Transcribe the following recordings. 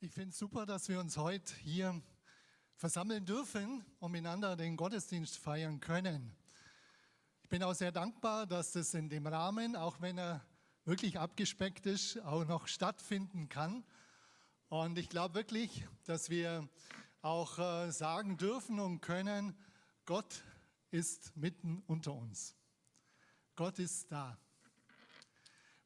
Ich finde es super, dass wir uns heute hier versammeln dürfen und miteinander den Gottesdienst feiern können. Ich bin auch sehr dankbar, dass das in dem Rahmen, auch wenn er wirklich abgespeckt ist, auch noch stattfinden kann. Und ich glaube wirklich, dass wir auch äh, sagen dürfen und können, Gott ist mitten unter uns. Gott ist da.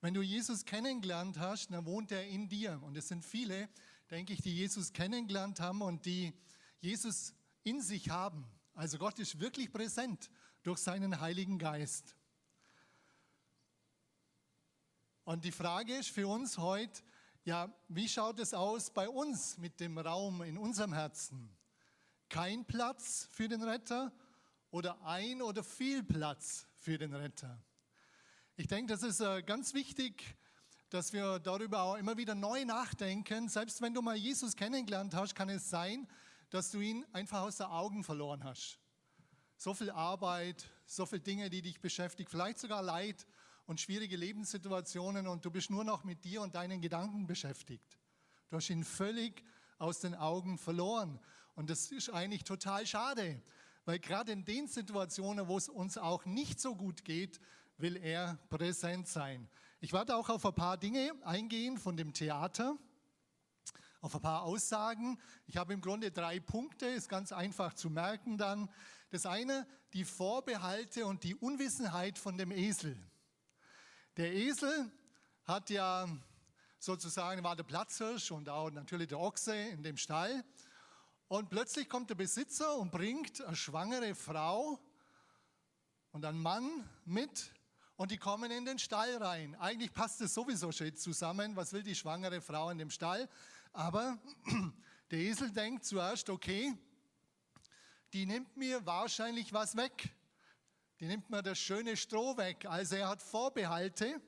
Wenn du Jesus kennengelernt hast, dann wohnt er in dir. Und es sind viele, denke ich, die Jesus kennengelernt haben und die Jesus in sich haben. Also Gott ist wirklich präsent durch seinen Heiligen Geist. Und die Frage ist für uns heute, ja, wie schaut es aus bei uns mit dem Raum in unserem Herzen? Kein Platz für den Retter oder ein oder viel Platz für den Retter? Ich denke, das ist äh, ganz wichtig, dass wir darüber auch immer wieder neu nachdenken. Selbst wenn du mal Jesus kennengelernt hast, kann es sein, dass du ihn einfach aus den Augen verloren hast. So viel Arbeit, so viele Dinge, die dich beschäftigen, vielleicht sogar Leid und schwierige Lebenssituationen und du bist nur noch mit dir und deinen Gedanken beschäftigt. Du hast ihn völlig aus den Augen verloren. Und das ist eigentlich total schade, weil gerade in den Situationen, wo es uns auch nicht so gut geht, will er präsent sein. Ich werde auch auf ein paar Dinge eingehen von dem Theater, auf ein paar Aussagen. Ich habe im Grunde drei Punkte, ist ganz einfach zu merken dann. Das eine, die Vorbehalte und die Unwissenheit von dem Esel. Der Esel hat ja sozusagen, war der Platzhirsch und auch natürlich der Ochse in dem Stall. Und plötzlich kommt der Besitzer und bringt eine schwangere Frau und einen Mann mit und die kommen in den Stall rein. Eigentlich passt es sowieso schön zusammen. Was will die schwangere Frau in dem Stall? Aber der Esel denkt zuerst, okay, die nimmt mir wahrscheinlich was weg. Die nimmt mir das schöne Stroh weg. Also er hat Vorbehalte.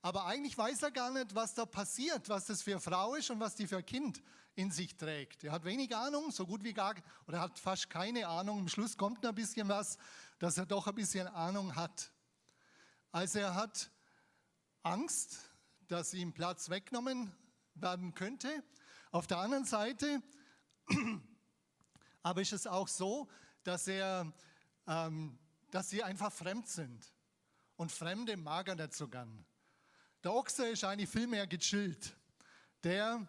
Aber eigentlich weiß er gar nicht, was da passiert, was das für Frau ist und was die für Kind in sich trägt. Er hat wenig Ahnung, so gut wie gar, oder hat fast keine Ahnung. Am Schluss kommt noch ein bisschen was, dass er doch ein bisschen Ahnung hat. Also er hat Angst, dass ihm Platz weggenommen werden könnte. Auf der anderen Seite aber ist es auch so, dass, er, ähm, dass sie einfach fremd sind. Und Fremde mag er nicht so gern. Der Ochse ist eigentlich viel mehr gechillt. Der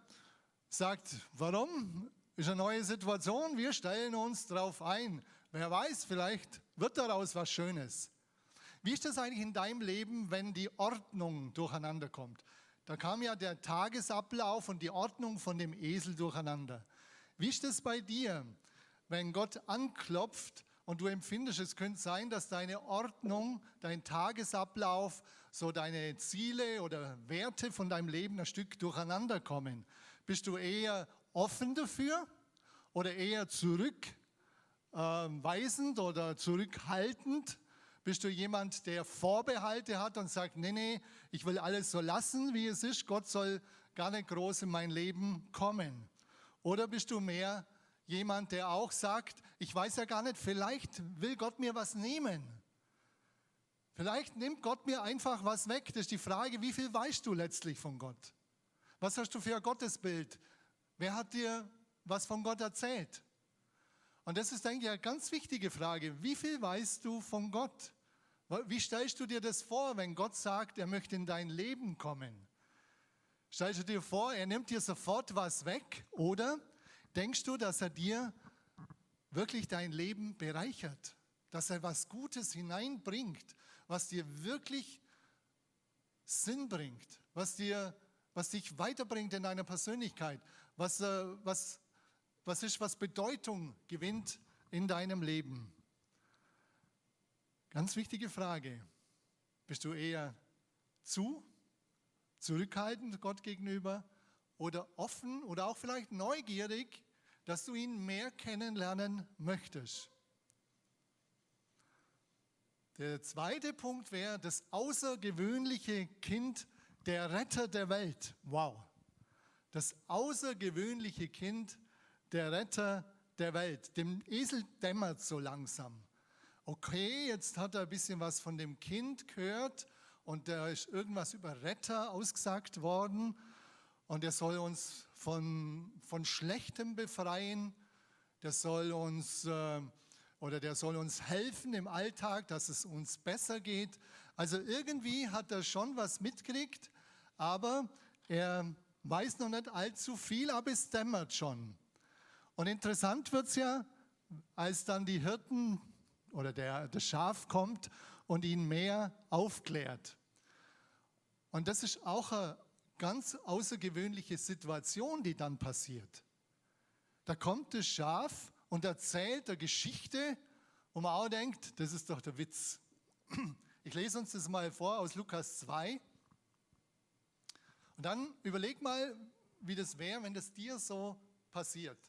sagt, warum? Ist eine neue Situation, wir stellen uns darauf ein. Wer weiß, vielleicht wird daraus was Schönes. Wie ist das eigentlich in deinem Leben, wenn die Ordnung durcheinander kommt? Da kam ja der Tagesablauf und die Ordnung von dem Esel durcheinander. Wie ist das bei dir, wenn Gott anklopft und du empfindest, es könnte sein, dass deine Ordnung, dein Tagesablauf, so deine Ziele oder Werte von deinem Leben ein Stück durcheinander kommen? Bist du eher offen dafür oder eher zurückweisend oder zurückhaltend? Bist du jemand, der Vorbehalte hat und sagt, nee, nee, ich will alles so lassen, wie es ist, Gott soll gar nicht groß in mein Leben kommen? Oder bist du mehr jemand, der auch sagt, ich weiß ja gar nicht, vielleicht will Gott mir was nehmen. Vielleicht nimmt Gott mir einfach was weg. Das ist die Frage, wie viel weißt du letztlich von Gott? Was hast du für ein Gottesbild? Wer hat dir was von Gott erzählt? Und das ist, denke ich, eine ganz wichtige Frage. Wie viel weißt du von Gott? Wie stellst du dir das vor, wenn Gott sagt, er möchte in dein Leben kommen? Stellst du dir vor, er nimmt dir sofort was weg? Oder denkst du, dass er dir wirklich dein Leben bereichert? Dass er was Gutes hineinbringt, was dir wirklich Sinn bringt, was, dir, was dich weiterbringt in deiner Persönlichkeit, was, äh, was was ist, was Bedeutung gewinnt in deinem Leben? Ganz wichtige Frage. Bist du eher zu, zurückhaltend Gott gegenüber oder offen oder auch vielleicht neugierig, dass du ihn mehr kennenlernen möchtest? Der zweite Punkt wäre das außergewöhnliche Kind, der Retter der Welt. Wow. Das außergewöhnliche Kind der Retter der Welt. Dem Esel dämmert so langsam. Okay, jetzt hat er ein bisschen was von dem Kind gehört und da ist irgendwas über Retter ausgesagt worden. und er soll uns von, von Schlechtem befreien. Der soll uns äh, oder der soll uns helfen im Alltag, dass es uns besser geht. Also irgendwie hat er schon was mitgekriegt, aber er weiß noch nicht allzu viel, aber es dämmert schon. Und interessant wird es ja, als dann die Hirten oder der, das Schaf kommt und ihn mehr aufklärt. Und das ist auch eine ganz außergewöhnliche Situation, die dann passiert. Da kommt das Schaf und erzählt eine Geschichte, wo man auch denkt, das ist doch der Witz. Ich lese uns das mal vor aus Lukas 2. Und dann überleg mal, wie das wäre, wenn das dir so passiert.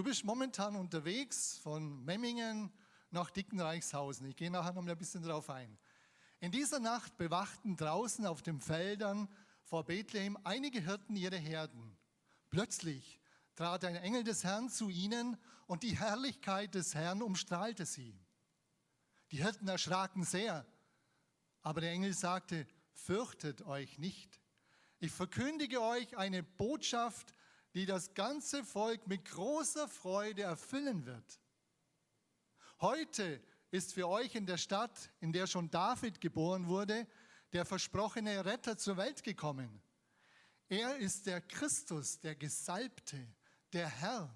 Du bist momentan unterwegs von Memmingen nach Dickenreichshausen. Ich gehe nachher noch ein bisschen darauf ein. In dieser Nacht bewachten draußen auf den Feldern vor Bethlehem einige Hirten ihre Herden. Plötzlich trat ein Engel des Herrn zu ihnen und die Herrlichkeit des Herrn umstrahlte sie. Die Hirten erschraken sehr, aber der Engel sagte, fürchtet euch nicht. Ich verkündige euch eine Botschaft, die das ganze Volk mit großer Freude erfüllen wird. Heute ist für euch in der Stadt, in der schon David geboren wurde, der versprochene Retter zur Welt gekommen. Er ist der Christus, der Gesalbte, der Herr.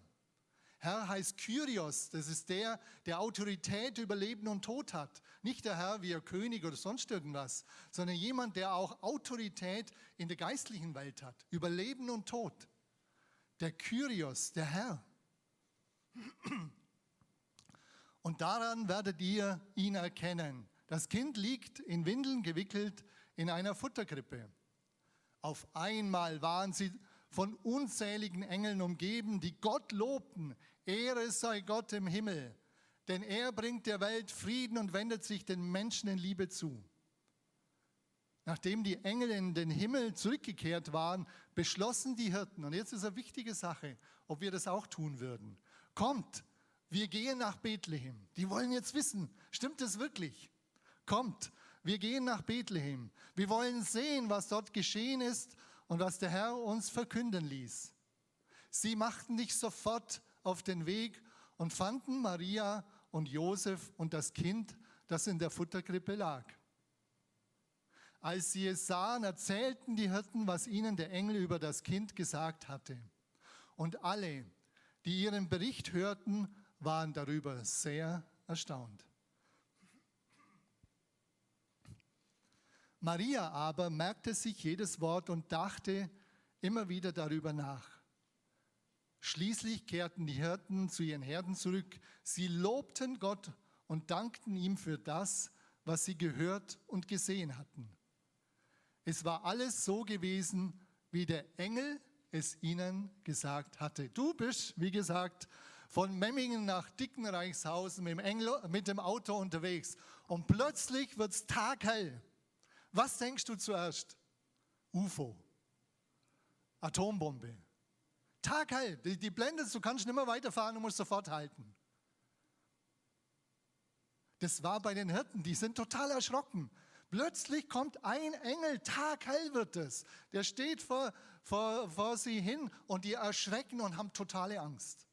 Herr heißt Kyrios, das ist der, der Autorität über Leben und Tod hat. Nicht der Herr wie ein König oder sonst irgendwas, sondern jemand, der auch Autorität in der geistlichen Welt hat, über Leben und Tod. Der Kyrios, der Herr. Und daran werdet ihr ihn erkennen. Das Kind liegt in Windeln gewickelt in einer Futterkrippe. Auf einmal waren sie von unzähligen Engeln umgeben, die Gott lobten. Ehre sei Gott im Himmel, denn er bringt der Welt Frieden und wendet sich den Menschen in Liebe zu. Nachdem die Engel in den Himmel zurückgekehrt waren, beschlossen die Hirten, und jetzt ist eine wichtige Sache, ob wir das auch tun würden. Kommt, wir gehen nach Bethlehem. Die wollen jetzt wissen, stimmt das wirklich? Kommt, wir gehen nach Bethlehem. Wir wollen sehen, was dort geschehen ist und was der Herr uns verkünden ließ. Sie machten sich sofort auf den Weg und fanden Maria und Josef und das Kind, das in der Futterkrippe lag. Als sie es sahen, erzählten die Hirten, was ihnen der Engel über das Kind gesagt hatte. Und alle, die ihren Bericht hörten, waren darüber sehr erstaunt. Maria aber merkte sich jedes Wort und dachte immer wieder darüber nach. Schließlich kehrten die Hirten zu ihren Herden zurück. Sie lobten Gott und dankten ihm für das, was sie gehört und gesehen hatten. Es war alles so gewesen, wie der Engel es ihnen gesagt hatte. Du bist, wie gesagt, von Memmingen nach Dickenreichshausen mit dem, Engel, mit dem Auto unterwegs und plötzlich wird es taghell. Was denkst du zuerst? UFO, Atombombe. Taghell, die, die blendet, du kannst nicht mehr weiterfahren, du musst sofort halten. Das war bei den Hirten, die sind total erschrocken. Plötzlich kommt ein Engel, taghell wird es. Der steht vor, vor, vor sie hin und die erschrecken und haben totale Angst.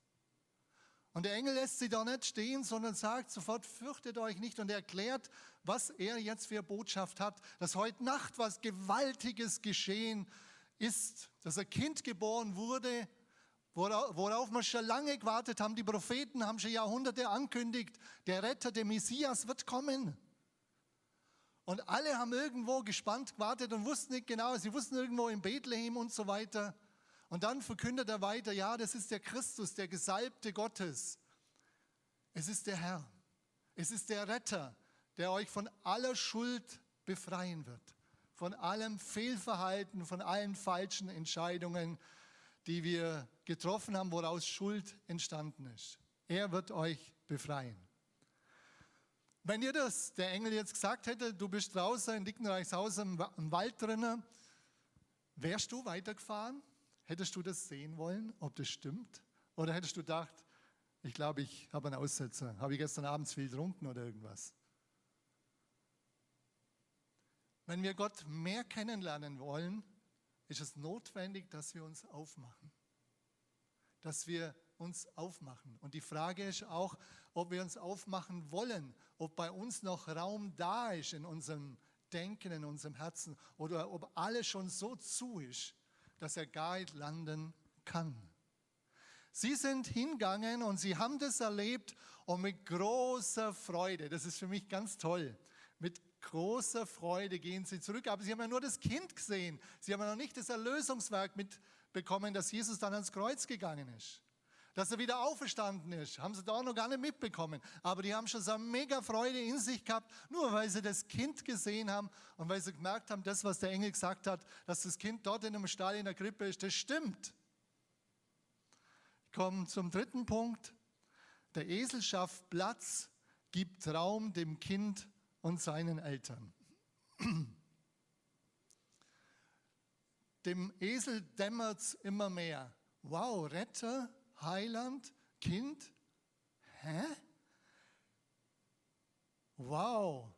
Und der Engel lässt sie da nicht stehen, sondern sagt sofort, fürchtet euch nicht und erklärt, was er jetzt für Botschaft hat, dass heute Nacht was Gewaltiges geschehen ist, dass ein Kind geboren wurde, worauf wir schon lange gewartet haben. Die Propheten haben schon Jahrhunderte ankündigt, der Retter, der Messias wird kommen. Und alle haben irgendwo gespannt gewartet und wussten nicht genau, sie wussten irgendwo in Bethlehem und so weiter. Und dann verkündet er weiter, ja, das ist der Christus, der Gesalbte Gottes. Es ist der Herr. Es ist der Retter, der euch von aller Schuld befreien wird. Von allem Fehlverhalten, von allen falschen Entscheidungen, die wir getroffen haben, woraus Schuld entstanden ist. Er wird euch befreien. Wenn ihr das, der Engel jetzt gesagt hätte, du bist draußen in Dickenreichshausen im Wald drinnen, wärst du weitergefahren? Hättest du das sehen wollen, ob das stimmt? Oder hättest du gedacht, ich glaube, ich habe einen Aussetzer. Habe ich gestern Abend viel getrunken oder irgendwas? Wenn wir Gott mehr kennenlernen wollen, ist es notwendig, dass wir uns aufmachen. Dass wir uns aufmachen. Und die Frage ist auch, ob wir uns aufmachen wollen, ob bei uns noch Raum da ist in unserem Denken, in unserem Herzen oder ob alles schon so zu ist, dass er gar nicht landen kann. Sie sind hingegangen und sie haben das erlebt und mit großer Freude, das ist für mich ganz toll, mit großer Freude gehen sie zurück. Aber sie haben ja nur das Kind gesehen. Sie haben ja noch nicht das Erlösungswerk mitbekommen, dass Jesus dann ans Kreuz gegangen ist. Dass er wieder auferstanden ist, haben sie da noch gar nicht mitbekommen. Aber die haben schon so eine mega Freude in sich gehabt, nur weil sie das Kind gesehen haben und weil sie gemerkt haben, das, was der Engel gesagt hat, dass das Kind dort in einem Stall in der Krippe ist, das stimmt komme zum dritten Punkt. Der Esel schafft Platz, gibt Raum dem Kind und seinen Eltern. Dem Esel dämmert es immer mehr. Wow, Retter, Heiland, Kind. Hä? Wow.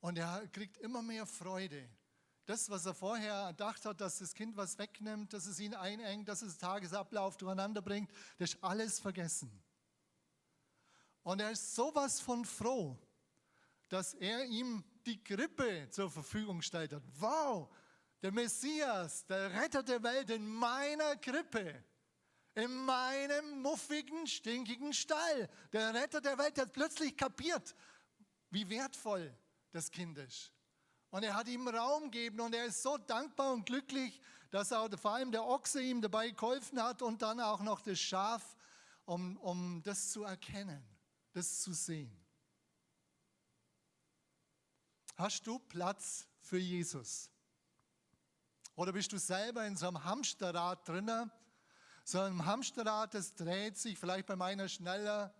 Und er kriegt immer mehr Freude. Das, was er vorher gedacht hat, dass das Kind was wegnimmt, dass es ihn einengt, dass es Tagesablauf durcheinander bringt, das ist alles vergessen. Und er ist sowas von froh, dass er ihm die Krippe zur Verfügung stellt hat. Wow, der Messias, der Retter der Welt in meiner Krippe, in meinem muffigen, stinkigen Stall. Der Retter der Welt hat plötzlich kapiert, wie wertvoll das Kind ist. Und er hat ihm Raum gegeben und er ist so dankbar und glücklich, dass auch vor allem der Ochse ihm dabei geholfen hat und dann auch noch das Schaf, um, um das zu erkennen, das zu sehen. Hast du Platz für Jesus? Oder bist du selber in so einem Hamsterrad drinnen? So einem Hamsterrad, das dreht sich vielleicht bei meiner schneller,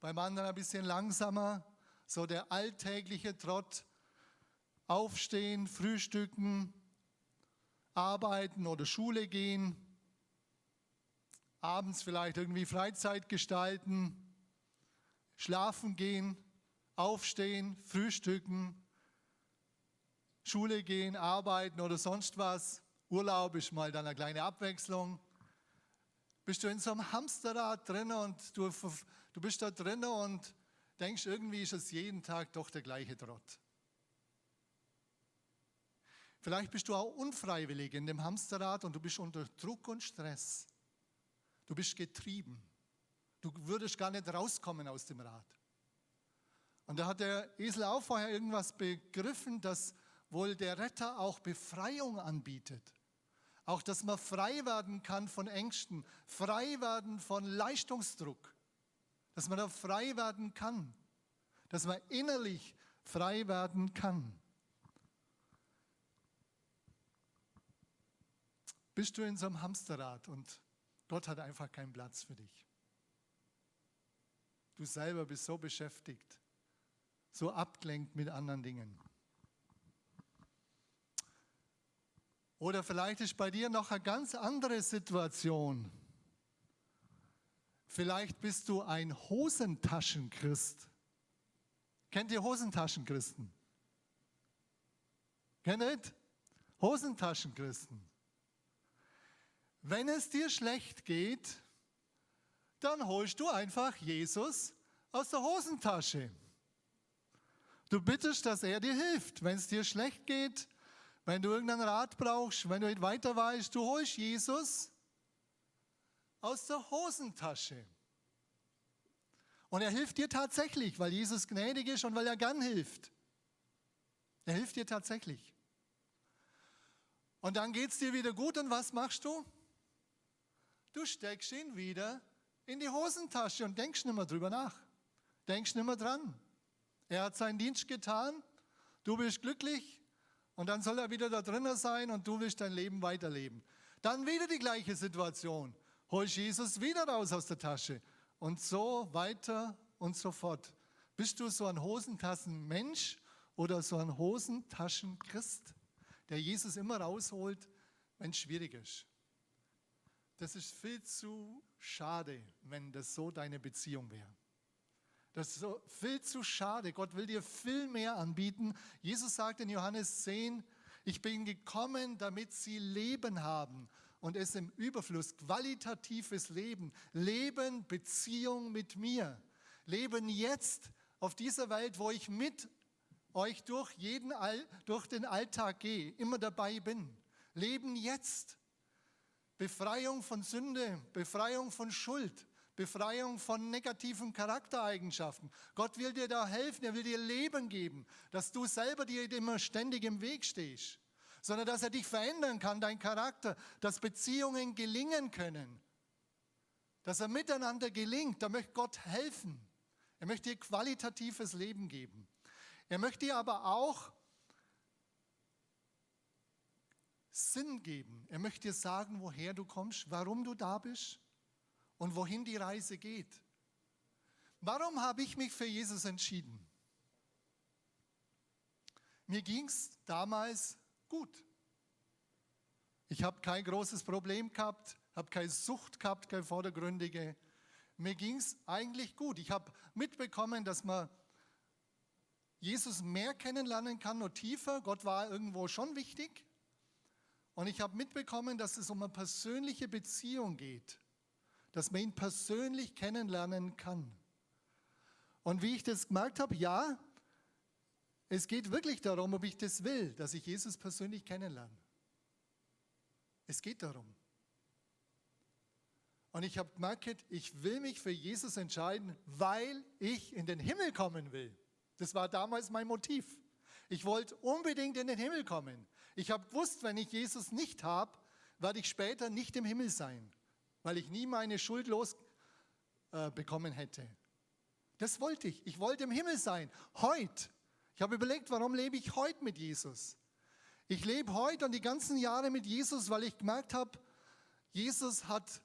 beim anderen ein bisschen langsamer. So der alltägliche Trott aufstehen, frühstücken, arbeiten oder Schule gehen, abends vielleicht irgendwie Freizeit gestalten, schlafen gehen, aufstehen, frühstücken, Schule gehen, arbeiten oder sonst was. Urlaub ist mal dann eine kleine Abwechslung. Bist du in so einem Hamsterrad drin und du, du bist da drin und denkst, irgendwie ist es jeden Tag doch der gleiche Trott. Vielleicht bist du auch unfreiwillig in dem Hamsterrad und du bist unter Druck und Stress. Du bist getrieben. Du würdest gar nicht rauskommen aus dem Rad. Und da hat der Esel auch vorher irgendwas begriffen, dass wohl der Retter auch Befreiung anbietet. Auch, dass man frei werden kann von Ängsten, frei werden von Leistungsdruck. Dass man da frei werden kann. Dass man innerlich frei werden kann. bist du in so einem Hamsterrad und Gott hat einfach keinen Platz für dich. Du selber bist so beschäftigt, so abgelenkt mit anderen Dingen. Oder vielleicht ist bei dir noch eine ganz andere Situation. Vielleicht bist du ein Hosentaschenchrist. Kennt ihr Hosentaschenchristen? Kennt ihr? Hosentaschenchristen. Wenn es dir schlecht geht, dann holst du einfach Jesus aus der Hosentasche. Du bittest, dass er dir hilft. Wenn es dir schlecht geht, wenn du irgendeinen Rat brauchst, wenn du nicht weiter weißt, du holst Jesus aus der Hosentasche. Und er hilft dir tatsächlich, weil Jesus gnädig ist und weil er gern hilft. Er hilft dir tatsächlich. Und dann geht es dir wieder gut und was machst du? Du steckst ihn wieder in die Hosentasche und denkst nicht mehr drüber nach. Denkst nicht mehr dran. Er hat seinen Dienst getan, du bist glücklich und dann soll er wieder da drinnen sein und du willst dein Leben weiterleben. Dann wieder die gleiche Situation. Holst Jesus wieder raus aus der Tasche und so weiter und so fort. Bist du so ein Hosentassenmensch oder so ein Hosentaschenchrist, der Jesus immer rausholt, wenn es schwierig ist? Das ist viel zu schade, wenn das so deine Beziehung wäre. Das ist so viel zu schade. Gott will dir viel mehr anbieten. Jesus sagt in Johannes 10, Ich bin gekommen, damit sie Leben haben und es im Überfluss, qualitatives Leben, Leben, Beziehung mit mir, Leben jetzt auf dieser Welt, wo ich mit euch durch, jeden, durch den Alltag gehe, immer dabei bin. Leben jetzt. Befreiung von Sünde, Befreiung von Schuld, Befreiung von negativen Charaktereigenschaften. Gott will dir da helfen, er will dir Leben geben, dass du selber dir immer ständig im Weg stehst, sondern dass er dich verändern kann, dein Charakter, dass Beziehungen gelingen können, dass er miteinander gelingt. Da möchte Gott helfen. Er möchte dir qualitatives Leben geben. Er möchte dir aber auch Sinn geben. Er möchte dir sagen, woher du kommst, warum du da bist und wohin die Reise geht. Warum habe ich mich für Jesus entschieden? Mir ging es damals gut. Ich habe kein großes Problem gehabt, habe keine Sucht gehabt, keine vordergründige. Mir ging es eigentlich gut. Ich habe mitbekommen, dass man Jesus mehr kennenlernen kann, nur tiefer. Gott war irgendwo schon wichtig. Und ich habe mitbekommen, dass es um eine persönliche Beziehung geht, dass man ihn persönlich kennenlernen kann. Und wie ich das gemerkt habe, ja, es geht wirklich darum, ob ich das will, dass ich Jesus persönlich kennenlerne. Es geht darum. Und ich habe gemerkt, ich will mich für Jesus entscheiden, weil ich in den Himmel kommen will. Das war damals mein Motiv. Ich wollte unbedingt in den Himmel kommen. Ich habe gewusst, wenn ich Jesus nicht habe, werde ich später nicht im Himmel sein, weil ich nie meine Schuld losbekommen äh, hätte. Das wollte ich. Ich wollte im Himmel sein. Heute. Ich habe überlegt, warum lebe ich heute mit Jesus? Ich lebe heute und die ganzen Jahre mit Jesus, weil ich gemerkt habe, Jesus hat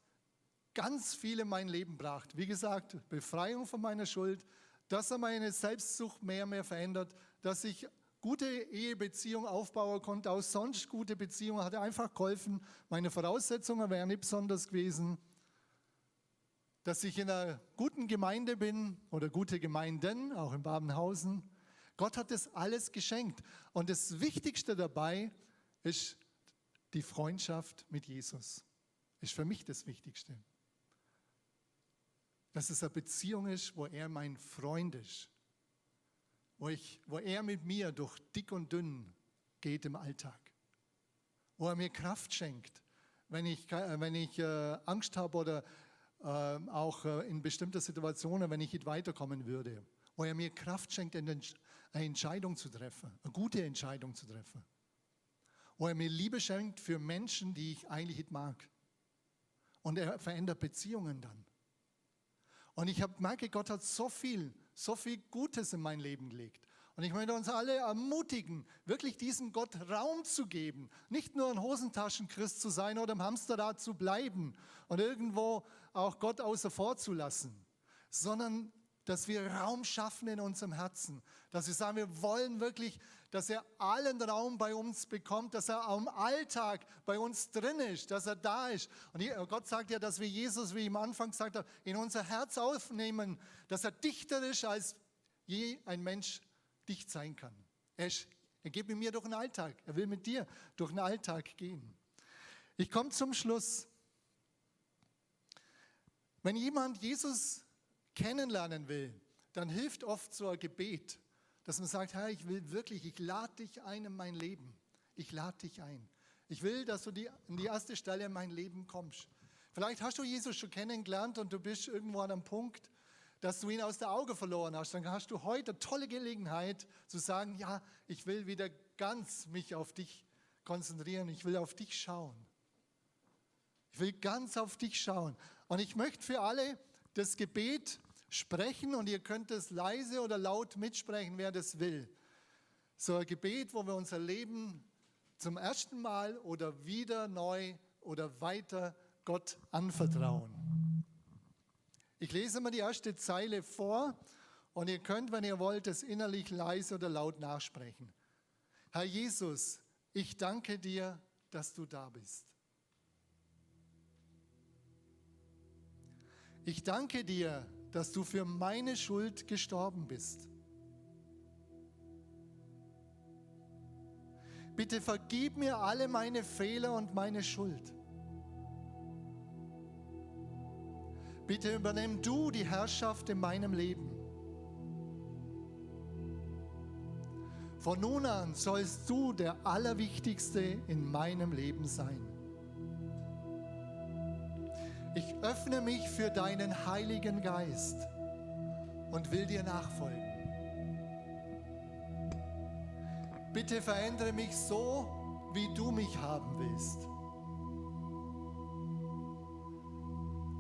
ganz viel in mein Leben gebracht. Wie gesagt, Befreiung von meiner Schuld, dass er meine Selbstsucht mehr und mehr verändert, dass ich gute Ehebeziehung aufbauen konnte, auch sonst gute Beziehungen, hat einfach geholfen. Meine Voraussetzungen wären nicht besonders gewesen, dass ich in einer guten Gemeinde bin oder gute Gemeinden, auch in Babenhausen. Gott hat das alles geschenkt. Und das Wichtigste dabei ist die Freundschaft mit Jesus. Ist für mich das Wichtigste. Dass es eine Beziehung ist, wo er mein Freund ist wo, ich, wo er mit mir durch dick und dünn geht im Alltag, wo er mir Kraft schenkt, wenn ich, äh, wenn ich äh, Angst habe oder äh, auch äh, in bestimmten Situationen, wenn ich nicht weiterkommen würde, wo er mir Kraft schenkt, eine Entscheidung zu treffen, eine gute Entscheidung zu treffen, wo er mir Liebe schenkt für Menschen, die ich eigentlich nicht mag. Und er verändert Beziehungen dann. Und ich habe merke, Gott hat so viel so viel Gutes in mein Leben gelegt. Und ich möchte uns alle ermutigen, wirklich diesem Gott Raum zu geben. Nicht nur ein Hosentaschenchrist zu sein oder im Hamsterrad zu bleiben und irgendwo auch Gott außer vor zu lassen, sondern dass wir Raum schaffen in unserem Herzen. Dass wir sagen, wir wollen wirklich, dass er allen Raum bei uns bekommt, dass er am Alltag bei uns drin ist, dass er da ist. Und Gott sagt ja, dass wir Jesus, wie ich am Anfang gesagt habe, in unser Herz aufnehmen, dass er dichter ist, als je ein Mensch dicht sein kann. Er, ist, er geht mit mir durch den Alltag. Er will mit dir durch den Alltag gehen. Ich komme zum Schluss. Wenn jemand Jesus kennenlernen will, dann hilft oft so ein Gebet, dass man sagt, Herr, ich will wirklich, ich lade dich ein in mein Leben. Ich lade dich ein. Ich will, dass du die, in die erste Stelle in mein Leben kommst. Vielleicht hast du Jesus schon kennengelernt und du bist irgendwo an einem Punkt, dass du ihn aus der Auge verloren hast. Dann hast du heute eine tolle Gelegenheit zu sagen, ja, ich will wieder ganz mich auf dich konzentrieren. Ich will auf dich schauen. Ich will ganz auf dich schauen. Und ich möchte für alle das Gebet sprechen und ihr könnt es leise oder laut mitsprechen, wer das will. So ein Gebet, wo wir unser Leben zum ersten Mal oder wieder neu oder weiter Gott anvertrauen. Ich lese mal die erste Zeile vor und ihr könnt, wenn ihr wollt, es innerlich leise oder laut nachsprechen. Herr Jesus, ich danke dir, dass du da bist. Ich danke dir, dass du für meine Schuld gestorben bist. Bitte vergib mir alle meine Fehler und meine Schuld. Bitte übernimm du die Herrschaft in meinem Leben. Von nun an sollst du der Allerwichtigste in meinem Leben sein. Ich öffne mich für deinen Heiligen Geist und will dir nachfolgen. Bitte verändere mich so, wie du mich haben willst.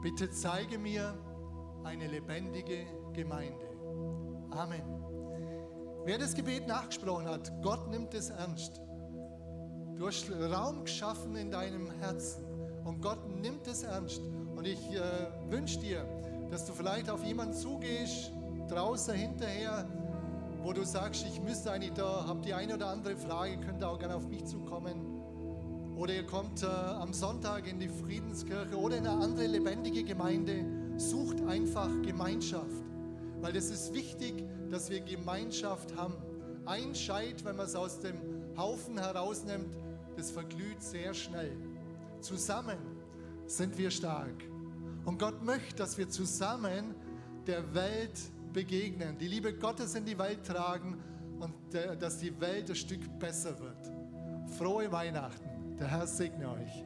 Bitte zeige mir eine lebendige Gemeinde. Amen. Wer das Gebet nachgesprochen hat, Gott nimmt es ernst. Du hast Raum geschaffen in deinem Herzen und Gott nimmt es ernst. Und ich äh, wünsche dir, dass du vielleicht auf jemanden zugehst, draußen hinterher, wo du sagst, ich müsste eigentlich da, habt die eine oder andere Frage, könnt ihr auch gerne auf mich zukommen. Oder ihr kommt äh, am Sonntag in die Friedenskirche oder in eine andere lebendige Gemeinde. Sucht einfach Gemeinschaft, weil es ist wichtig, dass wir Gemeinschaft haben. Ein Scheit, wenn man es aus dem Haufen herausnimmt, das verglüht sehr schnell. Zusammen sind wir stark. Und Gott möchte, dass wir zusammen der Welt begegnen, die Liebe Gottes in die Welt tragen und dass die Welt ein Stück besser wird. Frohe Weihnachten. Der Herr segne euch.